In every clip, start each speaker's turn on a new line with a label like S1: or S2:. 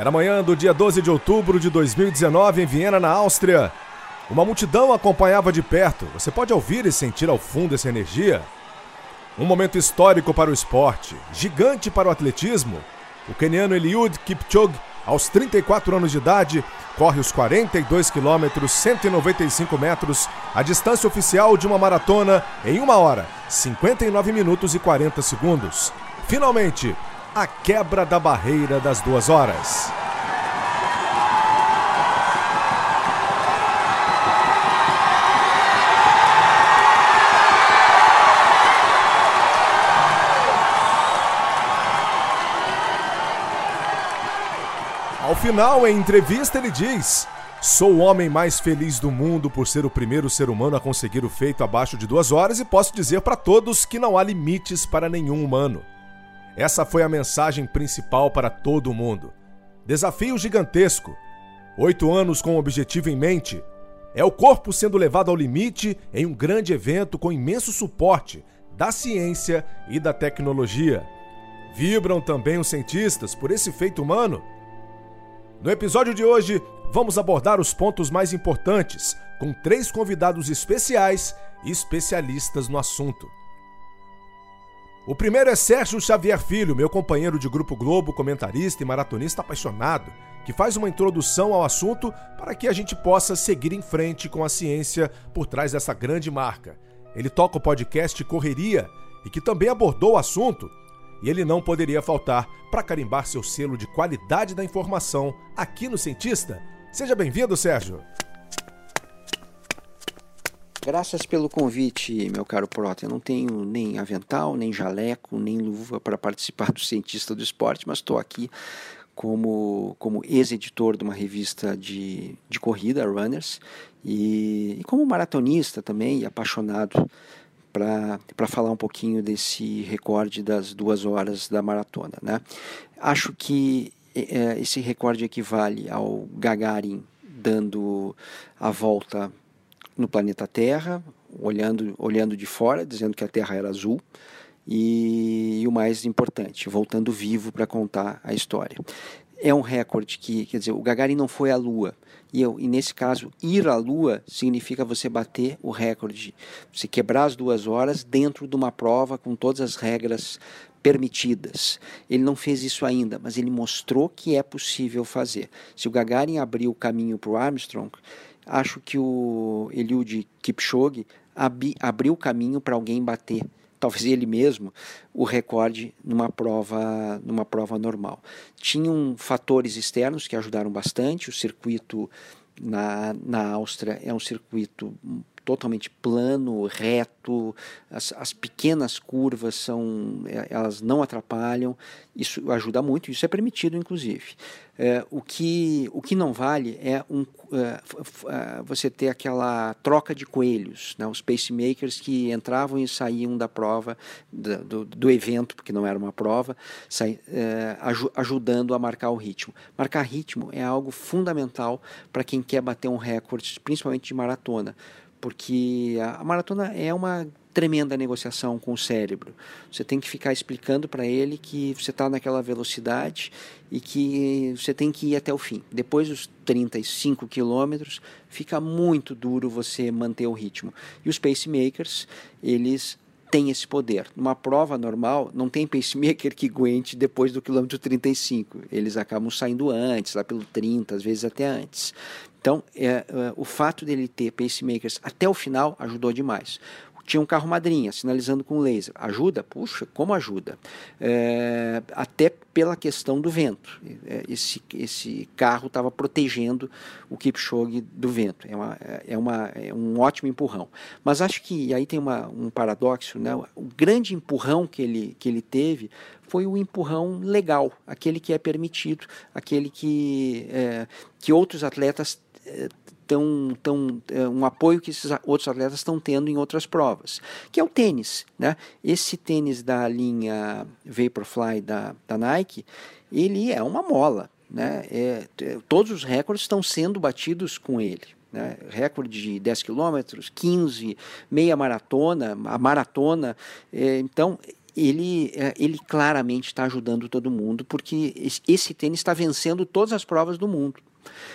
S1: Era manhã do dia 12 de outubro de 2019 em Viena, na Áustria. Uma multidão acompanhava de perto. Você pode ouvir e sentir ao fundo essa energia? Um momento histórico para o esporte, gigante para o atletismo. O keniano Eliud Kipchoge, aos 34 anos de idade, corre os 42 quilômetros, 195 metros, a distância oficial de uma maratona em uma hora, 59 minutos e 40 segundos. Finalmente, a quebra da barreira das duas horas. Final, em entrevista, ele diz: Sou o homem mais feliz do mundo por ser o primeiro ser humano a conseguir o feito abaixo de duas horas e posso dizer para todos que não há limites para nenhum humano. Essa foi a mensagem principal para todo mundo. Desafio gigantesco. Oito anos com o objetivo em mente. É o corpo sendo levado ao limite em um grande evento com imenso suporte da ciência e da tecnologia. Vibram também os cientistas por esse feito humano? No episódio de hoje, vamos abordar os pontos mais importantes com três convidados especiais e especialistas no assunto. O primeiro é Sérgio Xavier Filho, meu companheiro de Grupo Globo, comentarista e maratonista apaixonado, que faz uma introdução ao assunto para que a gente possa seguir em frente com a ciência por trás dessa grande marca. Ele toca o podcast Correria e que também abordou o assunto, e ele não poderia faltar para carimbar seu selo de qualidade da informação aqui no Cientista. Seja bem-vindo, Sérgio.
S2: Graças pelo convite, meu caro Prota. Eu não tenho nem avental, nem jaleco, nem luva para participar do Cientista do Esporte, mas estou aqui como, como ex-editor de uma revista de, de corrida, Runners, e, e como maratonista também, e apaixonado para falar um pouquinho desse recorde das duas horas da maratona. Né? Acho que é, esse recorde equivale ao Gagarin dando a volta no planeta Terra, olhando, olhando de fora, dizendo que a Terra era azul, e, e o mais importante, voltando vivo para contar a história. É um recorde que, quer dizer, o Gagarin não foi à Lua. E, eu, e nesse caso, ir à Lua significa você bater o recorde, você quebrar as duas horas dentro de uma prova com todas as regras permitidas. Ele não fez isso ainda, mas ele mostrou que é possível fazer. Se o Gagarin abriu o caminho para o Armstrong, acho que o Eliud Kipchoge ab, abriu o caminho para alguém bater, talvez ele mesmo, o recorde numa prova, numa prova normal. Tinham fatores externos que ajudaram bastante, o circuito na, na Áustria é um circuito totalmente plano, reto, as, as, pequenas curvas são, é, elas não atrapalham, isso ajuda muito, isso é permitido inclusive. É, o, que, o que não vale é um, é, é, você ter aquela troca de coelhos, né, os pacemakers que entravam e saíam da prova, do, do, evento, porque não era uma prova, é, ajudando a marcar o ritmo. Marcar ritmo é algo fundamental para quem quer bater um recorde, principalmente de maratona porque a, maratona é uma tremenda negociação com o cérebro. Você tem que ficar explicando para ele que você está naquela velocidade e que você tem que ir até o fim. Depois dos 35 quilômetros, fica muito duro você manter o ritmo. E os pacemakers, eles têm esse poder. Numa prova normal, não tem pacemaker que aguente depois do quilômetro 35. Eles acabam saindo antes, lá pelo 30, às vezes até antes. Então, é, é, o fato dele ter pacemakers até o final ajudou demais. Tinha um carro madrinha, sinalizando com laser. Ajuda? Puxa, como ajuda? É, até pela questão do vento. É, esse, esse carro estava protegendo o Kipchoge do vento. É, uma, é, uma, é um ótimo empurrão. Mas acho que aí tem uma, um paradoxo. Né? O grande empurrão que ele, que ele teve foi o empurrão legal, aquele que é permitido, aquele que, é, que outros atletas tão, tão, é, um apoio que esses outros atletas estão tendo em outras provas, que é o tênis. Né? Esse tênis da linha Vaporfly da, da Nike, ele é uma mola. Né? É, todos os recordes estão sendo batidos com ele. Né? Recorde de 10 quilômetros, 15, meia maratona, a maratona. É, então, ele, é, ele claramente está ajudando todo mundo, porque esse tênis está vencendo todas as provas do mundo.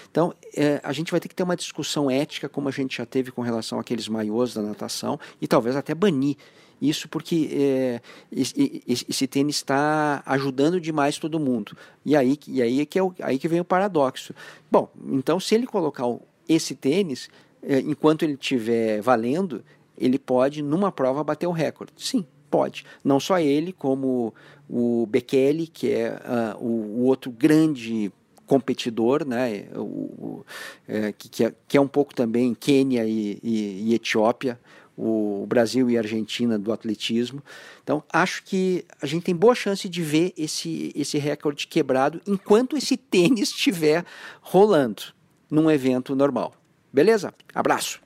S2: Então, é, a gente vai ter que ter uma discussão ética, como a gente já teve com relação àqueles maiôs da natação, e talvez até banir isso, porque é, esse, esse, tênis está ajudando demais todo mundo. E aí, e aí, é que é o, aí que vem o paradoxo. Bom, então, se ele colocar esse tênis, é, enquanto ele estiver valendo, ele pode, numa prova, bater o recorde. Sim, pode. Não só ele, como o Bekele, que é uh, o, o, outro grande competidor, né, o, o é, que, é, que, é, um pouco também Quênia e, e, e, Etiópia, o Brasil e Argentina do atletismo. Então, acho que a gente tem boa chance de ver esse, esse recorde quebrado enquanto esse tênis estiver rolando num evento normal. Beleza? Abraço!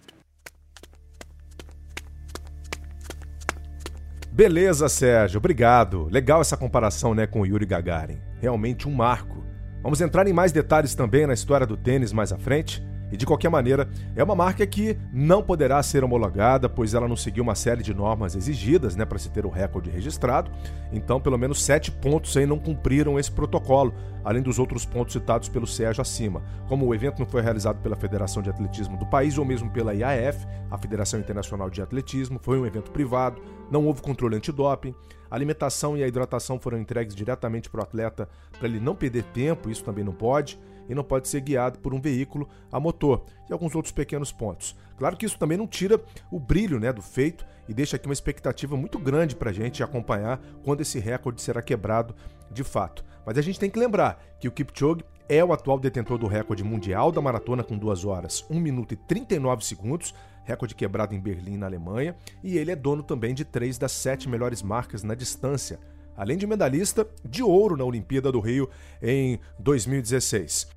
S1: Beleza, Sérgio, obrigado. Legal essa comparação né, com o Yuri Gagarin. Realmente um marco. Vamos entrar em mais detalhes também na história do tênis mais à frente. E de qualquer maneira, é uma marca que não poderá ser homologada, pois ela não seguiu uma série de normas exigidas né, para se ter o recorde registrado. Então, pelo menos sete pontos aí não cumpriram esse protocolo, além dos outros pontos citados pelo Sérgio acima. Como o evento não foi realizado pela Federação de Atletismo do país ou mesmo pela IAF, a Federação Internacional de Atletismo, foi um evento privado, não houve controle antidoping. A alimentação e a hidratação foram entregues diretamente para o atleta para ele não perder tempo, isso também não pode e não pode ser guiado por um veículo a motor e alguns outros pequenos pontos. Claro que isso também não tira o brilho né, do feito e deixa aqui uma expectativa muito grande para a gente acompanhar quando esse recorde será quebrado de fato. Mas a gente tem que lembrar que o Kipchoge é o atual detentor do recorde mundial da maratona com 2 horas, 1 minuto e 39 segundos, recorde quebrado em Berlim, na Alemanha, e ele é dono também de três das sete melhores marcas na distância, além de medalhista de ouro na Olimpíada do Rio em 2016.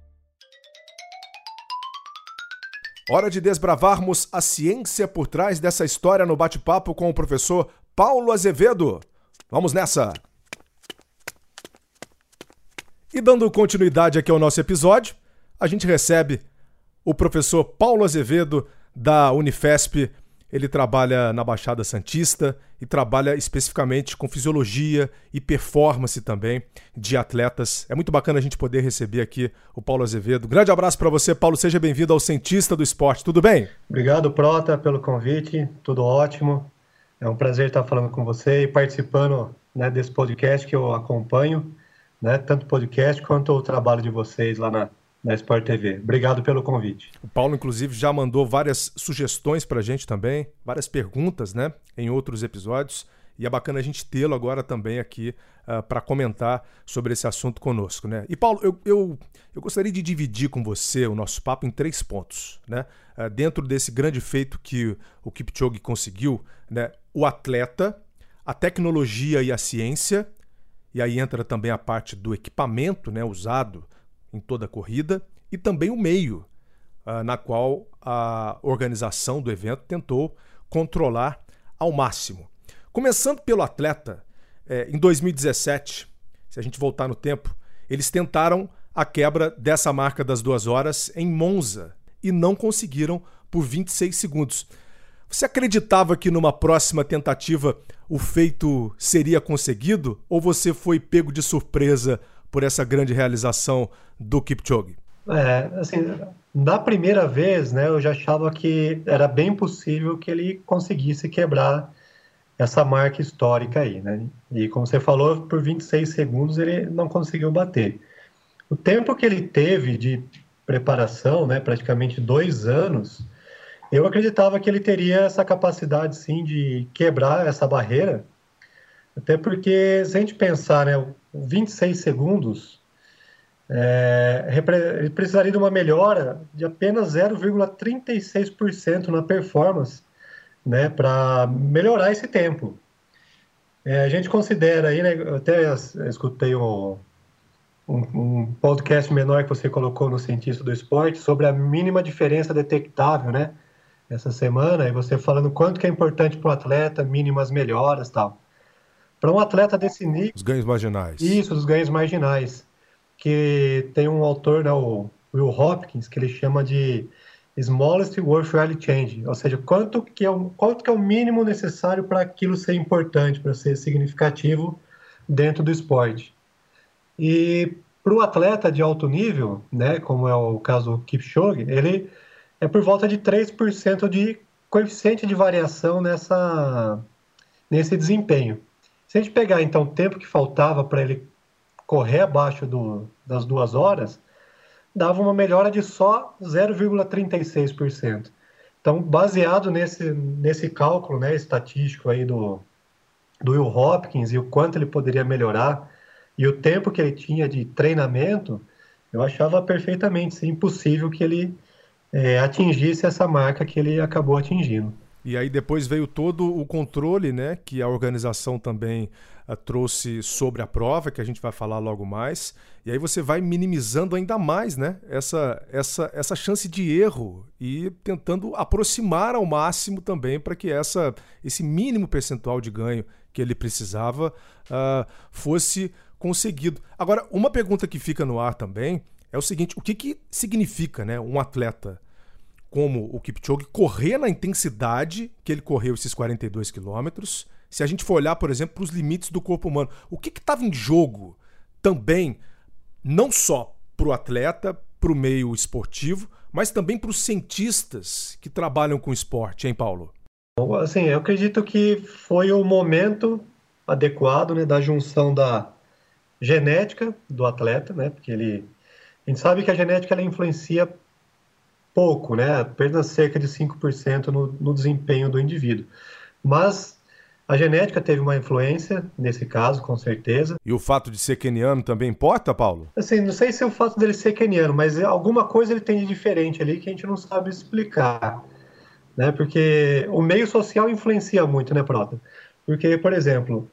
S1: Hora de desbravarmos a ciência por trás dessa história no bate-papo com o professor Paulo Azevedo. Vamos nessa! E dando continuidade aqui ao nosso episódio, a gente recebe o professor Paulo Azevedo da Unifesp ele trabalha na Baixada Santista e trabalha especificamente com fisiologia e performance também de atletas. É muito bacana a gente poder receber aqui o Paulo Azevedo. Grande abraço para você, Paulo. Seja bem-vindo ao Cientista do Esporte. Tudo bem?
S3: Obrigado, Prota, pelo convite. Tudo ótimo. É um prazer estar falando com você e participando né, desse podcast que eu acompanho, né, tanto o podcast quanto o trabalho de vocês lá na, na Sport TV. Obrigado pelo convite.
S1: O Paulo, inclusive, já mandou várias sugestões para a gente também, várias perguntas, né, em outros episódios. E é bacana a gente tê-lo agora também aqui uh, ah, para comentar sobre esse assunto conosco, né? E Paulo, eu, eu, eu, gostaria de dividir com você o nosso papo em três pontos, né? Uh, dentro desse grande feito que o Kipchoge conseguiu, né? O atleta, a tecnologia e a ciência, e aí entra também a parte do equipamento, né? Usado em toda a corrida e também o meio uh, na qual a organização do evento tentou controlar ao máximo. Começando pelo atleta, eh, em 2017, se a gente voltar no tempo, eles tentaram a quebra dessa marca das duas horas em Monza e não conseguiram por 26 segundos. Você acreditava que numa próxima tentativa o feito seria conseguido ou você foi pego de surpresa por essa grande realização do Kipchoge?
S3: É, assim, da primeira vez, né, eu já achava que era bem possível que ele conseguisse quebrar essa marca histórica aí, né? E como você falou, por 26 segundos ele não conseguiu bater. O tempo que ele teve de preparação, né, praticamente dois anos, eu acreditava que ele teria essa capacidade, sim, de quebrar essa barreira, até porque, se a gente pensar, né, 26 segundos, é, ele precisaria de uma melhora de apenas 0,36% na performance, né, para melhorar esse tempo. É, a gente considera aí, né, até escutei o, um, um, podcast menor que você colocou no Cientista do Esporte sobre a mínima diferença detectável, né? Essa semana, e você falando quanto que é importante para o atleta, mínimas melhoras tal. Para um atleta desse nível.
S1: Os ganhos marginais.
S3: Isso, os ganhos marginais. Que tem um autor, né, o Will Hopkins, que ele chama de smallest worthwhile change, ou seja, quanto que é o, quanto que é o mínimo necessário para aquilo ser importante, para ser significativo dentro do esporte. E para o atleta de alto nível, né, como é o caso do Kipchoge, ele é por volta de 3% de coeficiente de variação nessa, nesse desempenho. Se a gente pegar então o tempo que faltava para ele correr abaixo do, das duas horas, dava uma melhora de só 0,36%. Então, baseado nesse, nesse cálculo né, estatístico aí do, do Will Hopkins e o quanto ele poderia melhorar e o tempo que ele tinha de treinamento, eu achava perfeitamente sim, impossível que ele é, atingisse essa marca que ele acabou atingindo.
S1: E aí depois veio todo o controle, né, que a organização também uh, trouxe sobre a prova, que a gente vai falar logo mais. E aí você vai minimizando ainda mais, né, essa essa essa chance de erro e tentando aproximar ao máximo também para que essa esse mínimo percentual de ganho que ele precisava uh, fosse conseguido. Agora, uma pergunta que fica no ar também é o seguinte: o que, que significa, né, um atleta? Como o Kipchoge correr na intensidade que ele correu esses 42 quilômetros. Se a gente for olhar, por exemplo, para os limites do corpo humano, o que estava em jogo também, não só para o atleta, para o meio esportivo, mas também para os cientistas que trabalham com esporte, hein, Paulo?
S3: Assim, eu acredito que foi o momento adequado né, da junção da genética do atleta, né, porque ele, a gente sabe que a genética ela influencia pouco, né? apenas cerca de 5% no, no desempenho do indivíduo. Mas a genética teve uma influência nesse caso, com certeza.
S1: E o fato de ser keniano também importa, Paulo?
S3: Assim, não sei se é o fato dele ser keniano, mas alguma coisa ele tem de diferente ali que a gente não sabe explicar. Né? Porque o meio social influencia muito, né, Prota? Porque, por exemplo,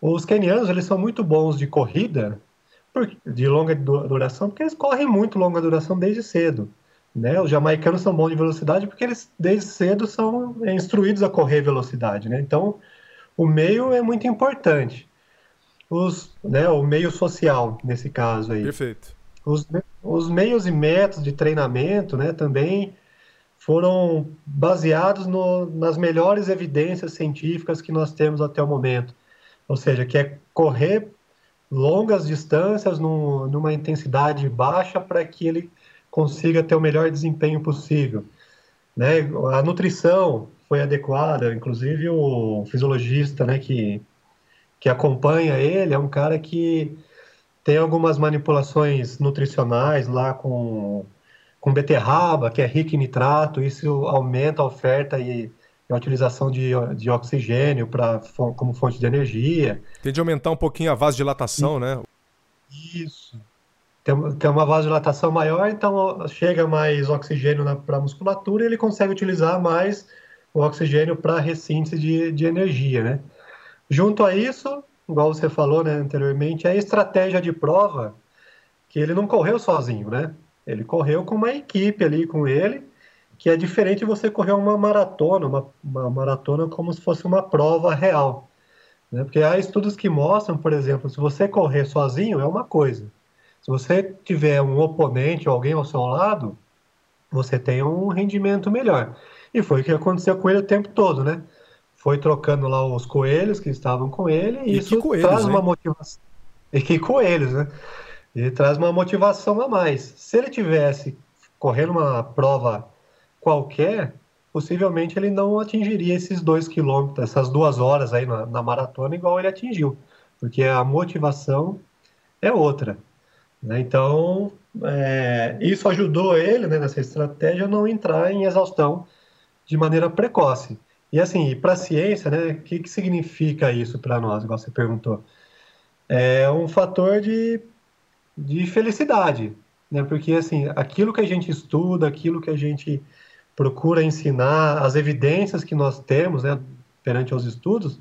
S3: os kenianos eles são muito bons de corrida, de longa duração, porque eles correm muito longa duração desde cedo. Né? Os jamaicanos são bons de velocidade porque eles, desde cedo, são instruídos a correr velocidade. Né? Então, o meio é muito importante. Os, né, o meio social, nesse caso aí.
S1: Perfeito.
S3: Os, os meios e métodos de treinamento né, também foram baseados no, nas melhores evidências científicas que nós temos até o momento. Ou seja, que é correr longas distâncias num, numa intensidade baixa para que ele consiga ter o melhor desempenho possível. Né? A nutrição foi adequada, inclusive o fisiologista né, que, que acompanha ele é um cara que tem algumas manipulações nutricionais lá com, com beterraba, que é rico em nitrato, isso aumenta a oferta e a utilização de, de oxigênio pra, como fonte de energia.
S1: Tem de aumentar um pouquinho a vasodilatação, e, né?
S3: Isso tem, tem uma vasodilatação maior, então chega mais oxigênio para a musculatura e ele consegue utilizar mais o oxigênio para ressíntese de, de energia, né? Junto a isso, igual você falou né, anteriormente, a estratégia de prova que ele não correu sozinho, né? Ele correu com uma equipe ali com ele, que é diferente de você correr uma maratona, uma, uma maratona como se fosse uma prova real. Né? Porque há estudos que mostram, por exemplo, se você correr sozinho é uma coisa. Se você tiver um oponente ou alguém ao seu lado, você tem um rendimento melhor. E foi o que aconteceu com ele o tempo todo, né? Foi trocando lá os coelhos que estavam com ele e, e isso coelhos, traz uma motivação. E que coelhos, né? E traz uma motivação a mais. Se ele tivesse correndo uma prova qualquer, possivelmente ele não atingiria esses dois quilômetros, essas duas horas aí na, na maratona, igual ele atingiu, porque a motivação é outra. Né? Então, é, isso ajudou ele, né, nessa estratégia, a não entrar em exaustão de maneira precoce. E assim, para a ciência, né, o que, que significa isso para nós, igual você perguntou? É um fator de, de felicidade, né? Porque assim, aquilo que a gente estuda, aquilo que a gente procura ensinar, as evidências que nós temos, né, perante os estudos,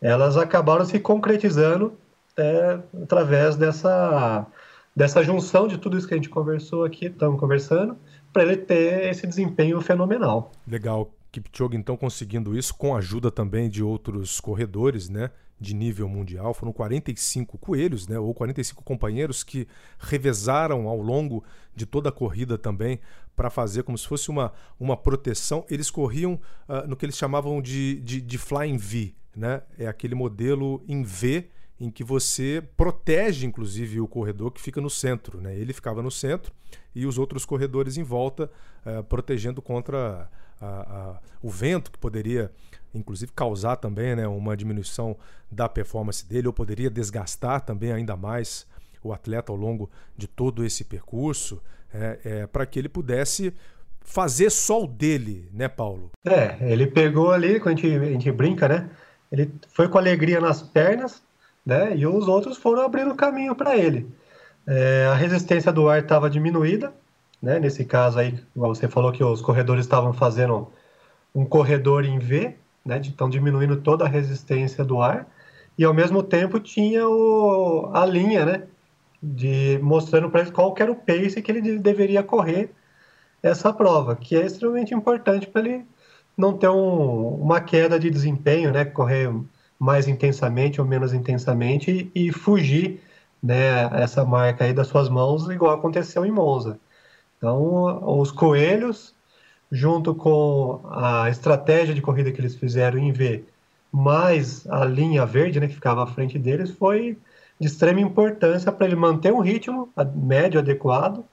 S3: elas acabaram se concretizando é, através dessa, dessa junção de tudo isso que a gente conversou aqui, estamos conversando, para ele ter esse desempenho fenomenal.
S1: Legal. Kipchoge então conseguindo isso com a ajuda também de outros corredores, né? de nível mundial. Foram 45 coelhos, né, ou 45 companheiros que revezaram ao longo de toda a corrida também para fazer como se fosse uma, uma proteção. Eles corriam uh, no que eles chamavam de, de, de Flying V, né? É aquele modelo em V em que você protege, inclusive, o corredor que fica no centro. Né? Ele ficava no centro e os outros corredores em volta, uh, protegendo contra a, a, o vento que poderia inclusive causar também né, uma diminuição da performance dele, ou poderia desgastar também ainda mais o atleta ao longo de todo esse percurso, é, é, para que ele pudesse fazer só o dele, né, Paulo?
S3: É, ele pegou ali, quando a gente, a gente brinca, né? Ele foi com alegria nas pernas, né? E os outros foram abrindo caminho para ele. É, a resistência do ar estava diminuída, né? Nesse caso aí, você falou que os corredores estavam fazendo um corredor em V, né? Então diminuindo toda a resistência do ar e ao mesmo tempo tinha o, a linha, né? De mostrando para ele qual era o pace que ele deveria correr essa prova, que é extremamente importante para ele não ter um, uma queda de desempenho, né? Correr mais intensamente ou menos intensamente e, fugir, né? Essa marca aí das suas mãos, igual aconteceu em Monza. Então, os coelhos junto com a estratégia de corrida que eles fizeram em V, mais a linha verde, né, que ficava à frente deles, foi de extrema importância para ele manter um ritmo médio adequado,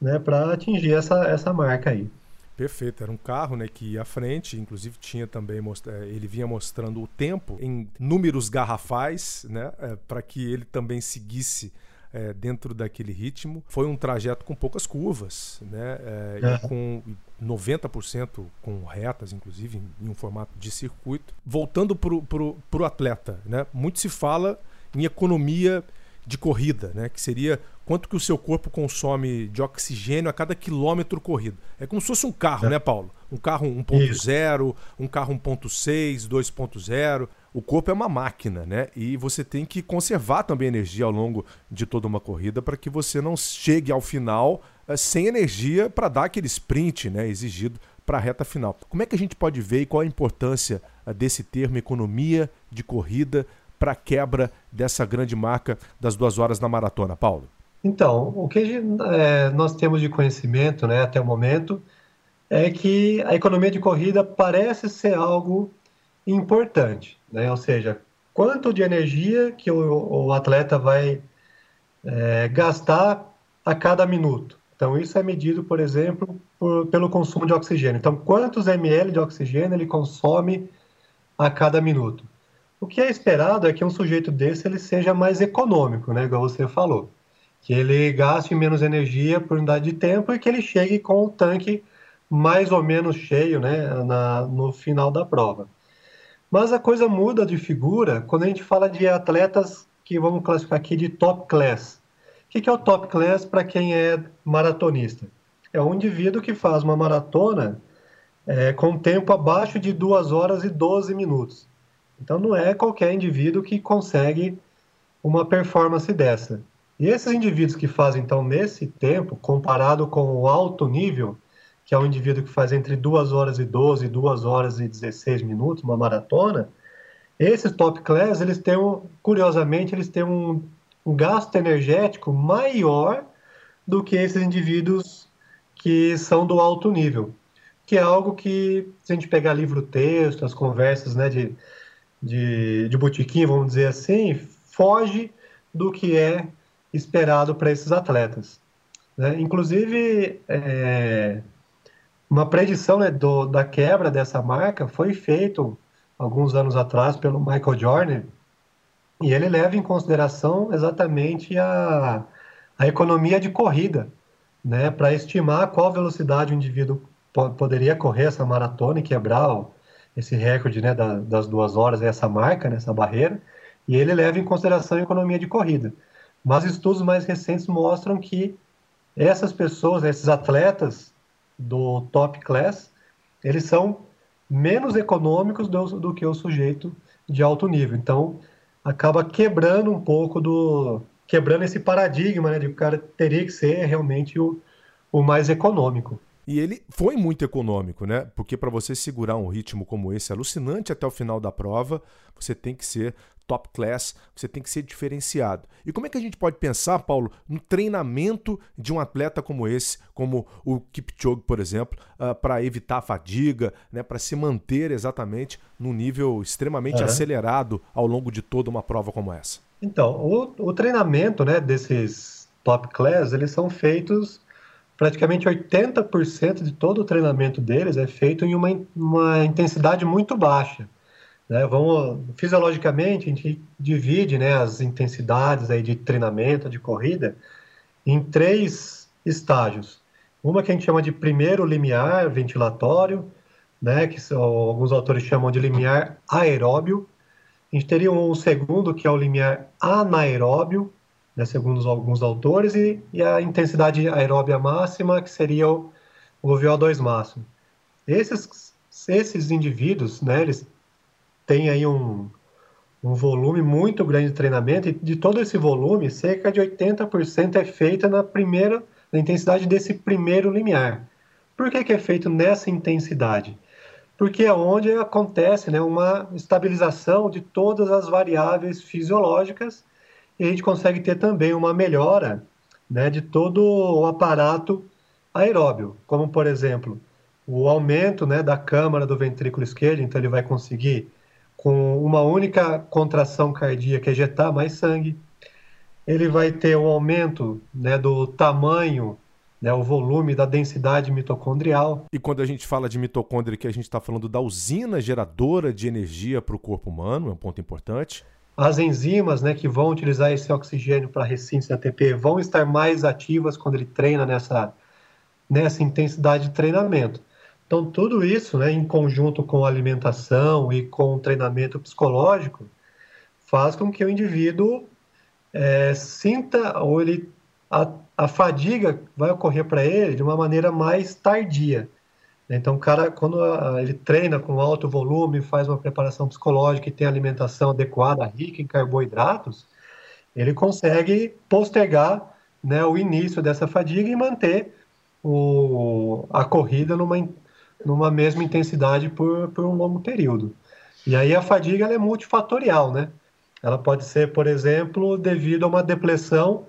S3: né, para atingir essa, essa marca aí.
S1: Perfeito, era um carro né, que ia à frente, inclusive tinha também, eh, ele vinha mostrando o tempo em números garrafais, né, é, para que ele também seguisse é, dentro daquele ritmo. Foi um trajeto com poucas curvas, né? É, é. E com 90% com retas, inclusive, em, em, um formato de circuito. Voltando para o atleta, né? Muito se fala em economia de corrida, né? Que seria quanto que o seu corpo consome de oxigênio a cada quilômetro corrido. É como se fosse um carro, é. né, Paulo? Um carro 1.0, um carro 1.6, 2.0. O corpo é uma máquina, né? E você tem que conservar também energia ao longo de toda uma corrida para que você não chegue ao final uh, sem energia para dar aquele sprint, né, exigido para a reta final. Como é que a gente pode ver e qual a importância uh, desse termo economia de corrida para a quebra dessa grande marca das duas horas na maratona, Paulo?
S3: Então, o que é, nós temos de conhecimento né, até o momento é que a economia de corrida parece ser algo importante, né? ou seja, quanto de energia que o, o atleta vai é, gastar a cada minuto. Então, isso é medido, por exemplo, por, pelo consumo de oxigênio. Então, quantos ml de oxigênio ele consome a cada minuto? O que é esperado é que um sujeito desse ele seja mais econômico, né, igual você falou, que ele gaste menos energia por unidade de tempo e que ele chegue com o tanque mais ou menos cheio, né, na, no final da prova. Mas a coisa muda de figura quando a gente fala de atletas que vamos classificar aqui de top class. O que é o top class para quem é maratonista? É um indivíduo que faz uma maratona é, com tempo abaixo de 2 horas e 12 minutos. Então não é qualquer indivíduo que consegue uma performance dessa. E esses indivíduos que fazem então nesse tempo, comparado com o alto nível, que é um indivíduo que faz entre 2 horas e 12 e 2 horas e 16 minutos, uma maratona, esses top class, eles têm, um, curiosamente, eles têm um, um gasto energético maior do que esses indivíduos que são do alto nível, que é algo que, se a gente pegar livro-texto, as conversas né, de de, de botequim, vamos dizer assim, foge do que é esperado para esses atletas. Né? Inclusive, é, uma predição né, do, da quebra dessa marca foi feito alguns anos atrás pelo Michael Jordan, e ele leva em consideração exatamente a, a economia de corrida, né, para estimar qual velocidade o indivíduo po poderia correr essa maratona e quebrar o, esse recorde né, da, das duas horas, essa marca, né, essa barreira, e ele leva em consideração a economia de corrida. Mas estudos mais recentes mostram que essas pessoas, esses atletas do top class, eles são menos econômicos do, do que o sujeito de alto nível. Então, acaba quebrando um pouco do. quebrando esse paradigma, né? De que o cara teria que ser realmente o, o mais econômico.
S1: E ele foi muito econômico, né? Porque para você segurar um ritmo como esse alucinante até o final da prova, você tem que ser top class, você tem que ser diferenciado. E como é que a gente pode pensar, Paulo, no treinamento de um atleta como esse, como o Kipchoge, por exemplo, uh, ah, para evitar a fadiga, né, para se manter exatamente num nível extremamente uhum. acelerado ao longo de toda uma prova como essa?
S3: Então, o, o treinamento né, desses top class, eles são feitos praticamente 80% de todo o treinamento deles é feito em uma, uma intensidade muito baixa. Né? Vamos, fisiologicamente, a gente divide né, as intensidades aí de treinamento, de corrida, em três estágios. Uma que a gente chama de primeiro limiar ventilatório, né, que são, alguns autores chamam de limiar aeróbio. A gente teria um segundo, que é o limiar anaeróbio, né, segundo alguns autores, e, e, a intensidade aeróbia máxima, que seria o, o VO2 máximo. Esses, esses indivíduos, né, eles tem aí um, um volume muito grande de treinamento e de todo esse volume, cerca de 80% é feita na primeira na intensidade desse primeiro limiar. Por que, que é feito nessa intensidade? Porque é onde acontece né, uma estabilização de todas as variáveis fisiológicas e a gente consegue ter também uma melhora né, de todo o aparato aeróbio, como por exemplo o aumento né, da câmara do ventrículo esquerdo, então ele vai conseguir com uma única contração cardíaca ejetar mais sangue. Ele vai ter um aumento né, do tamanho, né, o volume da densidade mitocondrial.
S1: E quando a gente fala de mitocôndria, que a gente está falando da usina geradora de energia para o corpo humano, é um ponto importante.
S3: As enzimas né, que vão utilizar esse oxigênio para ressíntese ATP vão estar mais ativas quando ele treina nessa, nessa intensidade de treinamento. Então, tudo isso, né, em conjunto com a alimentação e com o treinamento psicológico, faz com que o indivíduo é, sinta ou ele a, a fadiga vai ocorrer para ele de uma maneira mais tardia. Então, o cara, quando ele treina com alto volume, faz uma preparação psicológica e tem alimentação adequada, rica em carboidratos, ele consegue postergar né, o início dessa fadiga e manter o, a corrida numa, numa mesma intensidade por, por um longo período. E aí a fadiga é multifatorial, né? Ela pode ser, por exemplo, devido a uma depressão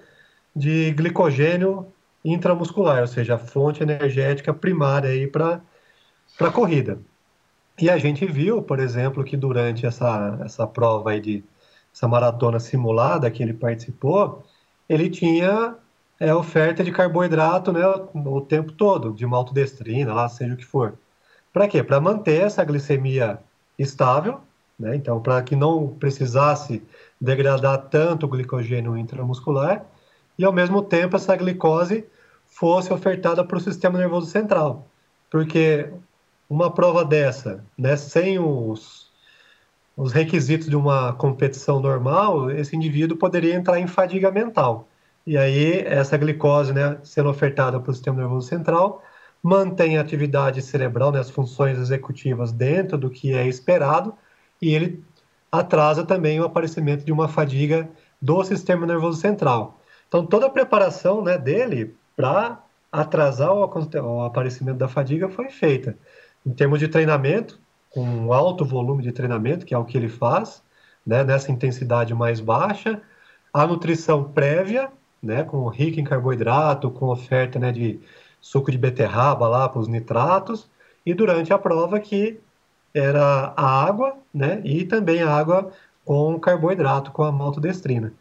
S3: de glicogênio intramuscular, ou seja, a fonte energética primária aí para a corrida. E a gente viu, por exemplo, que durante essa, essa prova de essa maratona simulada que ele participou, ele tinha é, oferta de carboidrato né, o tempo todo, de maltodestrina, lá seja o que for. Para quê? Para manter essa glicemia estável, né? então para que não precisasse degradar tanto o glicogênio intramuscular e ao mesmo tempo essa glicose fosse ofertada para o sistema nervoso central, porque uma prova dessa, né, sem os, os requisitos de uma competição normal, esse indivíduo poderia entrar em fadiga mental. E aí essa glicose, né, sendo ofertada para o sistema nervoso central, mantém a atividade cerebral, né, as funções executivas dentro do que é esperado, e ele atrasa também o aparecimento de uma fadiga do sistema nervoso central. Então, toda a preparação né, dele para atrasar o, o aparecimento da fadiga foi feita. Em termos de treinamento, com um alto volume de treinamento, que é o que ele faz, né, nessa intensidade mais baixa, a nutrição prévia, né, com rica em carboidrato, com oferta né, de suco de beterraba lá para os nitratos, e durante a prova que era a água, né, e também a água com carboidrato, com a maltodestrina.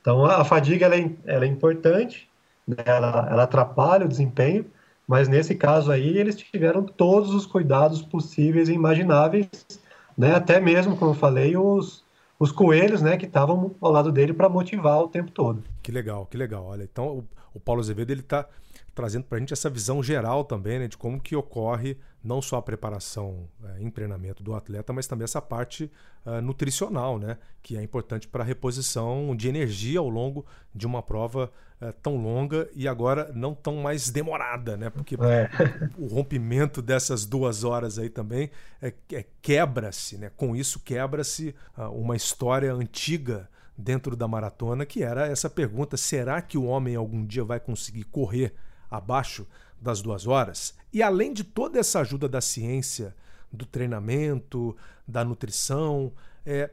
S3: Então, a, fadiga ela é, ela é importante, né, ela, ela atrapalha o desempenho, mas nesse caso aí eles tiveram todos os cuidados possíveis e imagináveis, né, até mesmo, como eu falei, os, os coelhos, né, que estavam ao lado dele para motivar o tempo todo.
S1: Que legal, que legal. Olha, então o, o Paulo Azevedo está trazendo para a gente essa visão geral também né, de como que ocorre não só a preparação é, em treinamento do atleta, mas também essa parte uh, nutricional, né? que é importante para a reposição de energia ao longo de uma prova uh, tão longa e agora não tão mais demorada, né? porque é. o rompimento dessas duas horas aí também é, é quebra-se, né? com isso quebra-se uh, uma história antiga dentro da maratona, que era essa pergunta: será que o homem algum dia vai conseguir correr abaixo das duas horas? E além de toda essa ajuda da ciência, do treinamento, da nutrição, é,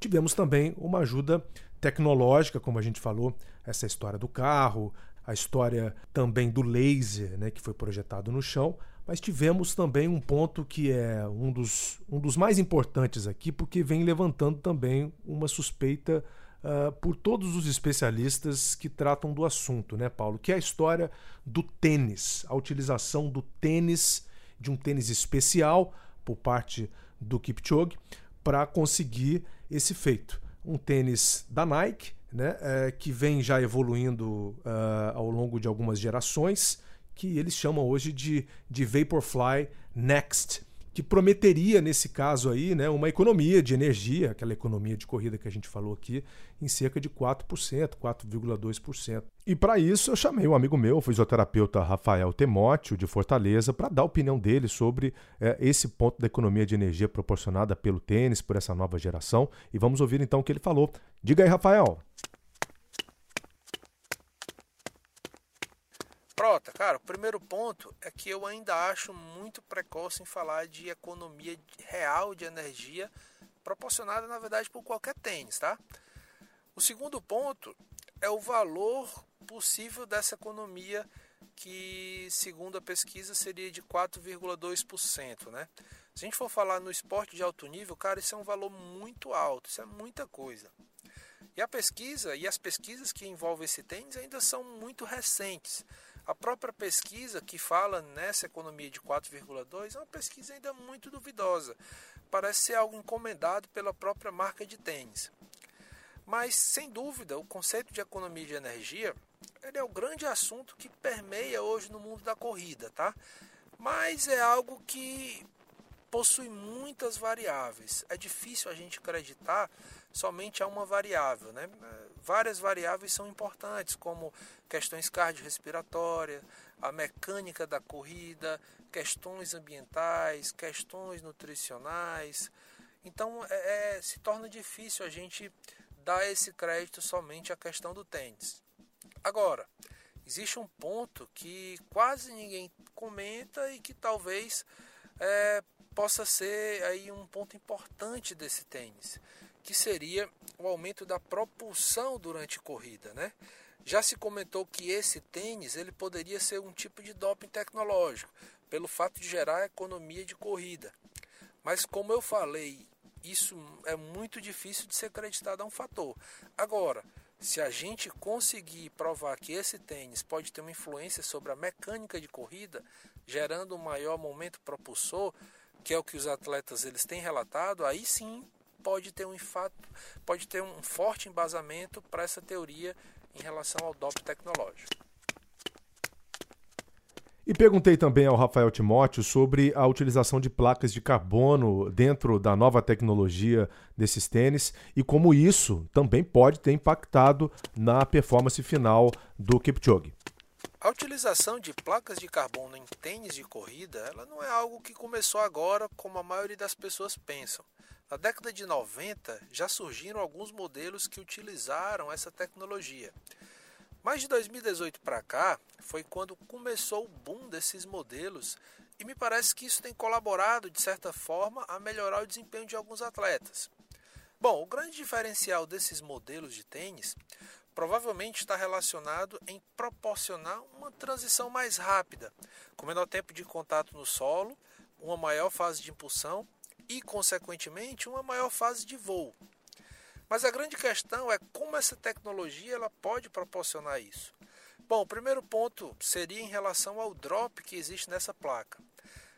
S1: tivemos também uma ajuda tecnológica, como a gente falou, essa história do carro, a história também do laser, né, que foi projetado no chão, mas tivemos também um ponto que é um dos, um dos mais importantes aqui, porque vem levantando também uma suspeita uh, por todos os especialistas que tratam do assunto, né, Paulo? Que é a história do tênis, a utilização do tênis, de um tênis especial por parte do Kipchoge, para conseguir esse feito. Um tênis da Nike, né, é, que vem já evoluindo uh, ao longo de algumas gerações, que eles chamam hoje de, de Vaporfly Next que prometeria, nesse caso aí, né, uma economia de energia, aquela economia de corrida que a gente falou aqui, em cerca de 4%, 4,2%. E para isso eu chamei um amigo meu, o fisioterapeuta Rafael Temóteo, de Fortaleza, para dar a opinião dele sobre é, esse ponto da economia de energia proporcionada pelo tênis, por essa nova geração. E vamos ouvir então o que ele falou. Diga aí, Rafael.
S4: Prota, cara, o primeiro ponto é que eu ainda acho muito precoce em falar de economia real de energia proporcionada, na verdade, por qualquer tênis, tá? O segundo ponto é o valor possível dessa economia que, segundo a pesquisa, seria de 4,2%, né? Se a gente for falar no esporte de alto nível, cara, isso é um valor muito alto, isso é muita coisa. E a pesquisa e as pesquisas que envolvem esse tênis ainda são muito recentes. A própria pesquisa que fala nessa economia de 4,2 é uma pesquisa ainda muito duvidosa. Parece ser algo encomendado pela própria marca de tênis. Mas, sem dúvida, o conceito de economia de energia ele é o grande assunto que permeia hoje no mundo da corrida, tá? Mas é algo que possui muitas variáveis. É difícil a gente acreditar somente a uma variável. Né? Várias variáveis são importantes, como questões cardiorrespiratórias, a mecânica da corrida, questões ambientais, questões nutricionais. Então é, é, se torna difícil a gente dar esse crédito somente à questão do tênis. Agora, existe um ponto que quase ninguém comenta e que talvez é, possa ser aí um ponto importante desse tênis, que seria o aumento da propulsão durante corrida, né? Já se comentou que esse tênis ele poderia ser um tipo de doping tecnológico, pelo fato de gerar economia de corrida. Mas como eu falei, isso é muito difícil de ser acreditado a um fator. Agora, se a gente conseguir provar que esse tênis pode ter uma influência sobre a mecânica de corrida, gerando um maior momento propulsor, que é o que os atletas eles têm relatado, aí sim pode ter um fato, pode ter um forte embasamento para essa teoria em relação ao doping tecnológico.
S1: E perguntei também ao Rafael Timóteo sobre a utilização de placas de carbono dentro da nova tecnologia desses tênis e como isso também pode ter impactado na performance final do Kipchoge.
S4: A utilização de placas de carbono em tênis de corrida, ela não é algo que começou agora como a maioria das pessoas pensam. Na década de 90 já surgiram alguns modelos que utilizaram essa tecnologia. Mas de 2018 para cá foi quando começou o boom desses modelos e me parece que isso tem colaborado de certa forma a melhorar o desempenho de alguns atletas. Bom, o grande diferencial desses modelos de tênis provavelmente está relacionado em proporcionar uma transição mais rápida, com menor tempo de contato no solo, uma maior fase de impulsão e, consequentemente, uma maior fase de voo. Mas a grande questão é como essa tecnologia ela pode proporcionar isso. Bom, o primeiro ponto seria em relação ao drop que existe nessa placa.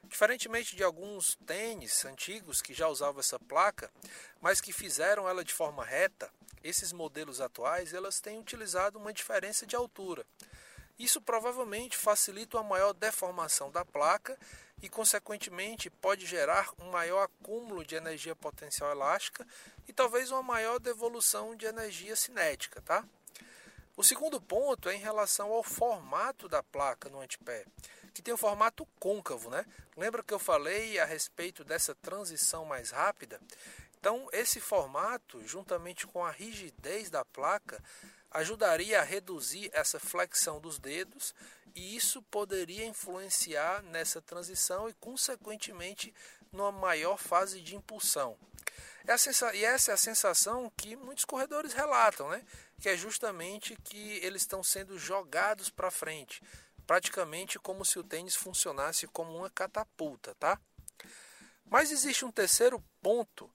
S4: Diferentemente de alguns tênis antigos que já usavam essa placa, mas que fizeram ela de forma reta, esses modelos atuais elas têm utilizado uma diferença de altura. Isso provavelmente facilita uma maior deformação da placa e, consequentemente, pode gerar um maior acúmulo de energia potencial elástica e talvez uma maior devolução de energia cinética, tá? O segundo ponto é em relação ao formato da placa no antepé, que tem o formato côncavo, né? Lembra que eu falei a respeito dessa transição mais rápida? Então, esse formato, juntamente com a rigidez da placa, ajudaria a reduzir essa flexão dos dedos e isso poderia influenciar nessa transição e, consequentemente, numa maior fase de impulsão. E essa é a sensação que muitos corredores relatam, né? que é justamente que eles estão sendo jogados para frente, praticamente como se o tênis funcionasse como uma catapulta, tá? Mas existe um terceiro ponto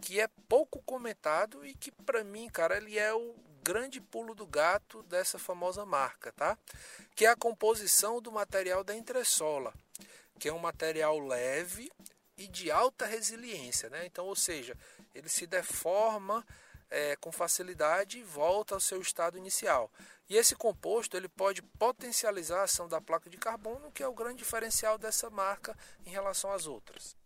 S4: que é pouco comentado e que para mim, cara, ele é o grande pulo do gato dessa famosa marca, tá? Que é a composição do material da entressola, que é um material leve e de alta resiliência, né? Então, ou seja, ele se deforma é, com facilidade e volta ao seu estado inicial. E esse composto ele pode potencializar a ação da placa de carbono, que é o grande diferencial dessa marca em relação às outras.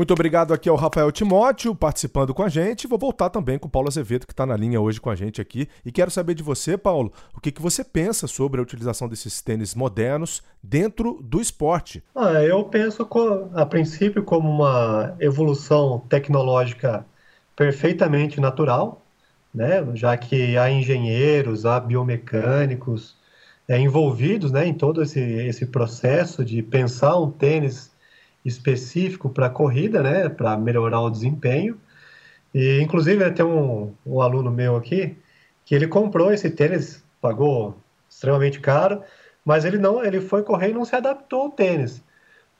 S1: Muito obrigado aqui ao Rafael Timóteo participando com a gente. Vou voltar também com o Paulo Azevedo, que está na linha hoje com a gente aqui. E quero saber de você, Paulo, o que, que você pensa sobre a utilização desses tênis modernos dentro do esporte?
S3: Ah, eu penso, a princípio, como uma evolução tecnológica perfeitamente natural, né? já que há engenheiros, há biomecânicos é, envolvidos né, em todo esse, esse processo de pensar um tênis específico para corrida, né, para melhorar o desempenho. E inclusive tem um, um aluno meu aqui que ele comprou esse tênis, pagou extremamente caro, mas ele não, ele foi correr e não se adaptou ao tênis,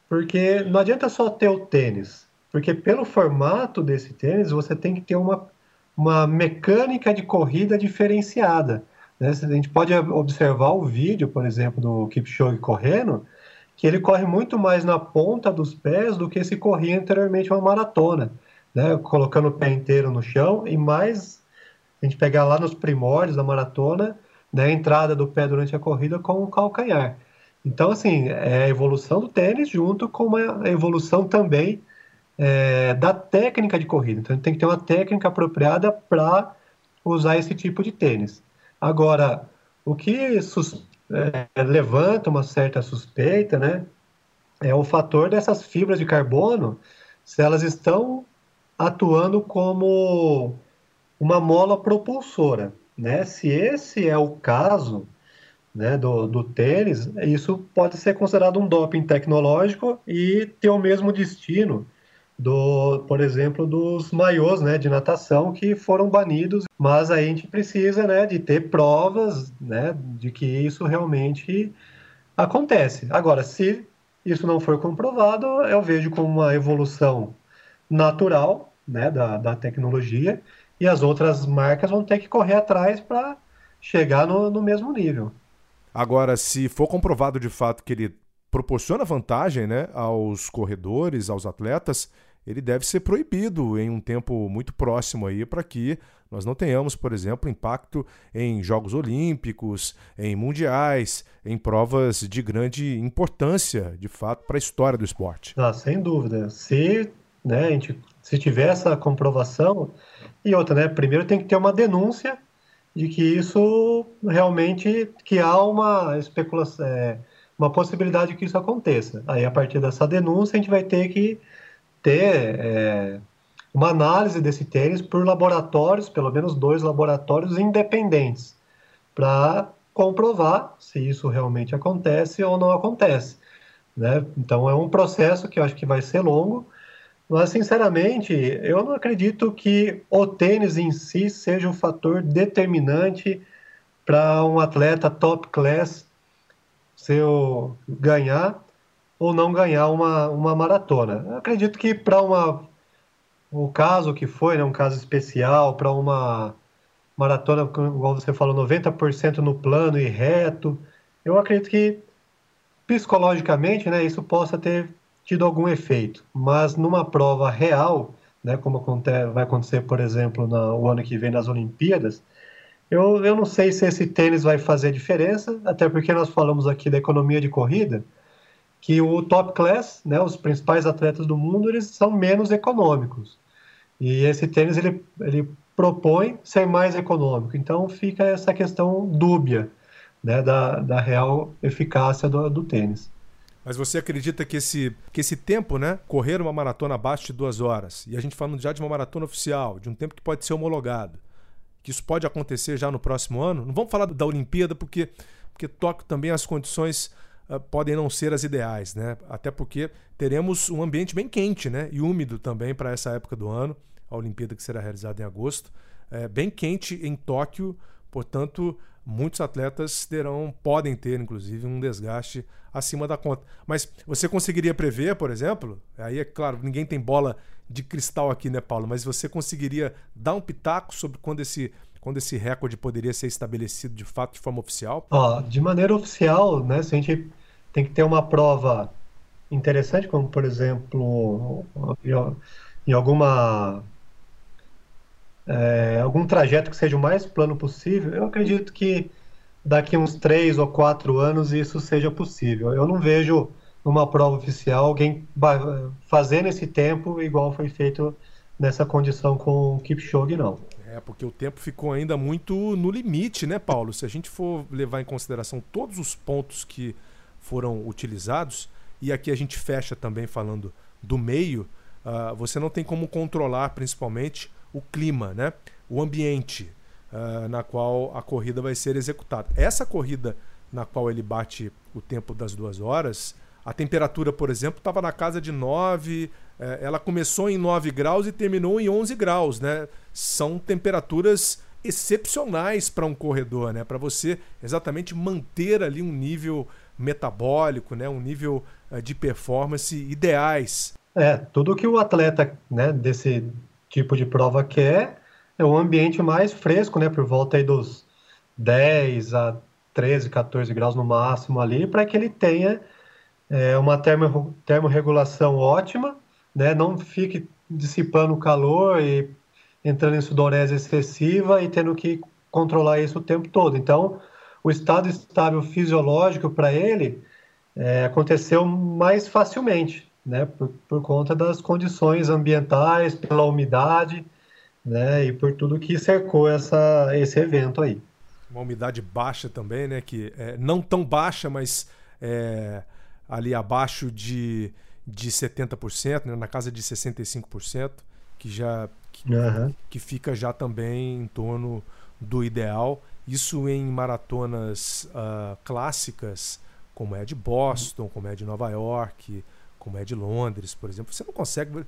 S3: porque não adianta só ter o tênis, porque pelo formato desse tênis você tem que ter uma, uma mecânica de corrida diferenciada. Né? A gente pode observar o vídeo, por exemplo, do Kipchoge correndo, que ele corre muito mais na ponta dos pés do que se corria anteriormente uma maratona, né? colocando o pé inteiro no chão e mais a gente pegar lá nos primórdios da maratona, né, a entrada do pé durante a corrida com o calcanhar. Então, assim, é a evolução do tênis junto com uma evolução também é, da técnica de corrida. Então, tem que ter uma técnica apropriada para usar esse tipo de tênis. Agora, o que é, levanta uma certa suspeita, né? É o fator dessas fibras de carbono, se elas estão atuando como uma mola propulsora, né? Se esse é o caso, né, do, do tênis, isso pode ser considerado um doping tecnológico e ter o mesmo destino do, por exemplo, dos maiôs, né, de natação que foram banidos, mas aí a gente precisa, né, de ter provas, né, de que isso realmente acontece. Agora, se isso não for comprovado, eu vejo como uma evolução natural, né, da, da tecnologia e as outras marcas vão ter que correr atrás para chegar no, no mesmo nível.
S1: Agora, se for comprovado de fato que ele proporciona vantagem né, aos corredores, aos atletas, ele deve ser proibido em um tempo muito próximo aí para que nós não tenhamos, por exemplo, impacto em Jogos Olímpicos, em mundiais, em provas de grande importância, de fato, para a história do esporte.
S3: Ah, sem dúvida. Se, né, a gente, se tiver essa comprovação, e outra, né, primeiro tem que ter uma denúncia de que isso realmente, que há uma especulação, é, uma possibilidade de que isso aconteça. Aí, a partir dessa denúncia, a gente vai ter que ter é, uma análise desse tênis por laboratórios, pelo menos dois laboratórios independentes, para comprovar se isso realmente acontece ou não acontece. Né? Então é um processo que eu acho que vai ser longo, mas sinceramente eu não acredito que o tênis em si seja um fator determinante para um atleta top class se eu ganhar ou não ganhar uma, uma maratona. Eu acredito que para uma o caso que foi, né, um caso especial, para uma maratona, igual você falou, 90% no plano e reto, eu acredito que psicologicamente, né, isso possa ter tido algum efeito, mas numa prova real, né, como vai acontecer, por exemplo, no ano que vem nas Olimpíadas, eu, eu não sei se esse tênis vai fazer diferença, até porque nós falamos aqui da economia de corrida, que o top class, né, os principais atletas do mundo, eles são menos econômicos. E esse tênis ele, ele propõe ser mais econômico. Então fica essa questão dúbia né, da, da real eficácia do, do tênis.
S1: Mas você acredita que esse, que esse tempo, né? Correr uma maratona abaixo de duas horas, e a gente falando já de uma maratona oficial, de um tempo que pode ser homologado, que isso pode acontecer já no próximo ano? Não vamos falar da Olimpíada, porque, porque Tóquio também as condições podem não ser as ideais, né? Até porque teremos um ambiente bem quente, né? E úmido também para essa época do ano, a Olimpíada que será realizada em agosto. É, bem quente em Tóquio, portanto, muitos atletas terão, podem ter, inclusive, um desgaste acima da conta. Mas você conseguiria prever, por exemplo? Aí é claro, ninguém tem bola de cristal aqui, né, Paulo? Mas você conseguiria dar um pitaco sobre quando esse quando esse recorde poderia ser estabelecido de fato de forma oficial?
S3: Ó, de maneira oficial, né? Se a gente tem que ter uma prova interessante, como por exemplo, em alguma é, algum trajeto que seja o mais plano possível, eu acredito que daqui uns três ou quatro anos isso seja possível. Eu não vejo numa prova oficial alguém fazendo esse tempo igual foi feito nessa condição com o Kipchoge, não.
S1: É, porque o tempo ficou ainda muito no limite, né, Paulo? Se a gente for levar em consideração todos os pontos que foram utilizados, e aqui a gente fecha também falando do meio, uh, você não tem como controlar, principalmente, o clima, né? o ambiente uh, na qual a corrida vai ser executada. Essa corrida na qual ele bate o tempo das duas horas, a temperatura, por exemplo, estava na casa de 9, eh, ela começou em 9 graus e terminou em 11 graus. Né? São temperaturas excepcionais para um corredor, né? para você exatamente manter ali um nível metabólico, né? um nível uh, de performance ideais.
S3: É, tudo que o atleta né, desse, tipo de prova quer é um ambiente mais fresco, né, por volta aí dos 10 a 13, 14 graus no máximo ali, para que ele tenha é, uma termo, termorregulação ótima, né, não fique dissipando o calor e entrando em sudorese excessiva e tendo que controlar isso o tempo todo. Então, o estado estável fisiológico para ele é, aconteceu mais facilmente né, por, por conta das condições ambientais, pela umidade, né, e por tudo que cercou essa, esse evento aí.
S1: Uma umidade baixa também, né, que é não tão baixa, mas é, ali abaixo de, de 70%, né, na casa de 65%, que já que, uhum. que fica já também em torno do ideal. Isso em maratonas uh, clássicas, como é de Boston, como é de Nova York, como é de Londres, por exemplo, você não consegue.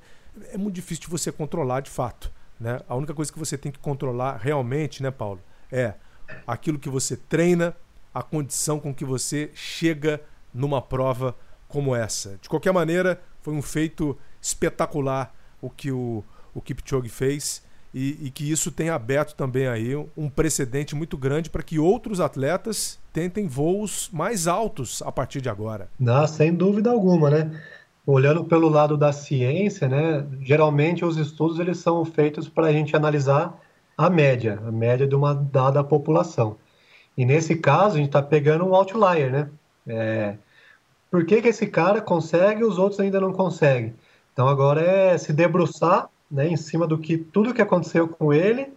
S1: É muito difícil de você controlar de fato. Né? A única coisa que você tem que controlar realmente, né, Paulo, é aquilo que você treina, a condição com que você chega numa prova como essa. De qualquer maneira, foi um feito espetacular o que o, o Kipchoge fez e, e que isso tem aberto também aí um precedente muito grande para que outros atletas tentem voos mais altos a partir de agora.
S3: Não, sem dúvida alguma, né? olhando pelo lado da ciência, né, geralmente os estudos eles são feitos para a gente analisar a média, a média de uma dada população. E nesse caso a gente está pegando um outlier, né? É, por que, que esse cara consegue e os outros ainda não conseguem? Então agora é se debruçar né, em cima do que tudo que aconteceu com ele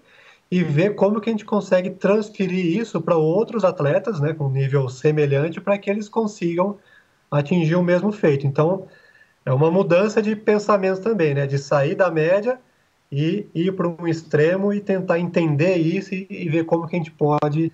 S3: e ver como que a gente consegue transferir isso para outros atletas, né, com nível semelhante, para que eles consigam atingir o mesmo feito. Então, é uma mudança de pensamento também, né? De sair da média e ir para um extremo e tentar entender isso e, e ver como que a gente pode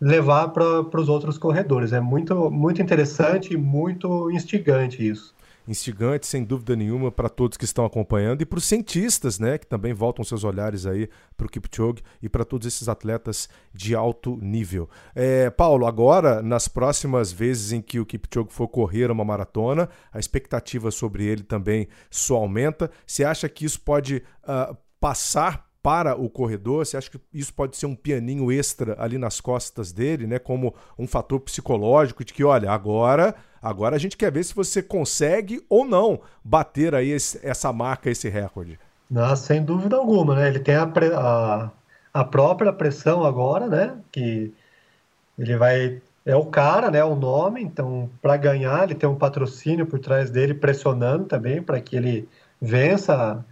S3: levar para os outros corredores. É muito, muito interessante e muito instigante isso
S1: instigante, sem dúvida nenhuma, para todos que estão acompanhando e para os cientistas, né, que também voltam seus olhares aí para o Kipchoge e para todos esses atletas de alto nível. É, Paulo, agora, nas próximas vezes em que o Kipchoge for correr uma maratona, a expectativa sobre ele também só aumenta. Você acha que isso pode uh, passar para o corredor? Você acha que isso pode ser um pianinho extra ali nas costas dele, né? Como um fator psicológico de que, olha, agora, agora a gente quer ver se você consegue ou não bater aí esse, essa marca, esse recorde.
S3: Não, sem dúvida alguma, né? Ele tem a, a, a própria pressão agora, né? Que ele vai é o cara, né, o nome, então para ganhar ele tem um patrocínio por trás dele pressionando também para que ele vença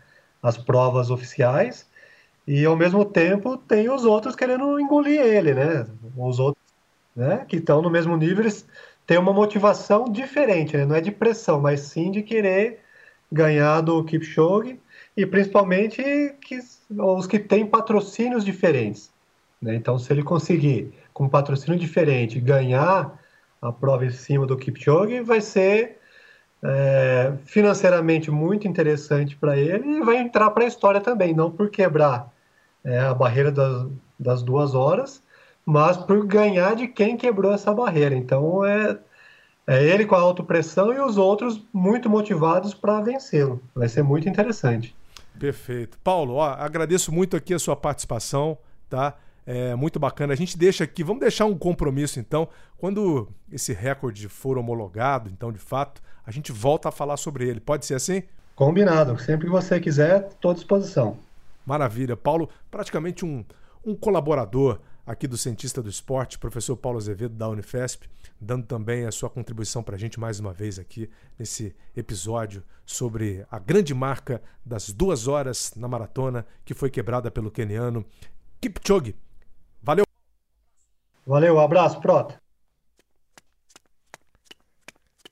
S3: as provas oficiais e ao mesmo tempo tem os outros querendo engolir ele, né? Os outros, né, que estão no mesmo nível, eles têm uma motivação diferente, né? Não é de pressão, mas sim de querer ganhar do Kipchoge e principalmente que, os que têm patrocínios diferentes. Né? Então, se ele conseguir, com um patrocínio diferente, ganhar a prova em cima do Kipchoge, vai ser é, financeiramente muito interessante para ele e vai entrar para a história também, não por quebrar é, a barreira das, das duas horas, mas por ganhar de quem quebrou essa barreira. Então, é, é ele com a autopressão e os outros muito motivados para vencê-lo. Vai ser muito interessante.
S1: Perfeito. Paulo, ó, agradeço muito aqui a sua participação, tá? É muito bacana. A gente deixa aqui, vamos deixar um compromisso então, quando esse recorde for homologado, então de fato, a gente volta a falar sobre ele. Pode ser assim?
S3: Combinado. Sempre que você quiser, estou à disposição.
S1: Maravilha. Paulo, praticamente um, um colaborador aqui do Cientista do Esporte, professor Paulo Azevedo da Unifesp, dando também a sua contribuição para a gente mais uma vez aqui nesse episódio sobre a grande marca das duas horas na maratona que foi quebrada pelo keniano Kipchoge. Valeu!
S3: Valeu, um abraço, Prota!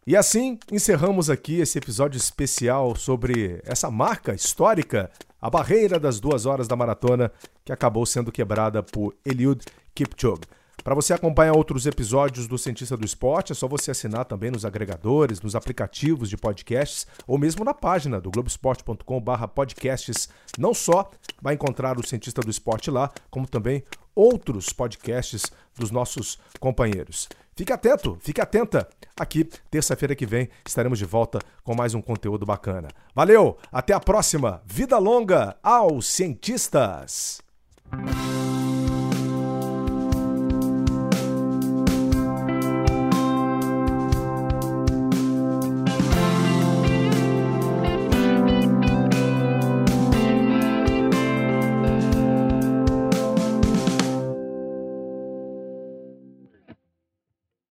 S1: E assim encerramos aqui esse episódio especial sobre essa marca histórica, a barreira das duas horas da maratona, que acabou sendo quebrada por Eliud Kipchoge. Para você acompanhar outros episódios do Cientista do Esporte, é só você assinar também nos agregadores, nos aplicativos de podcasts ou mesmo na página do globesport.com/podcasts. Não só vai encontrar o Cientista do Esporte lá, como também outros podcasts dos nossos companheiros. Fique atento, fique atenta. Aqui, terça-feira que vem, estaremos de volta com mais um conteúdo bacana. Valeu, até a próxima. Vida longa aos cientistas!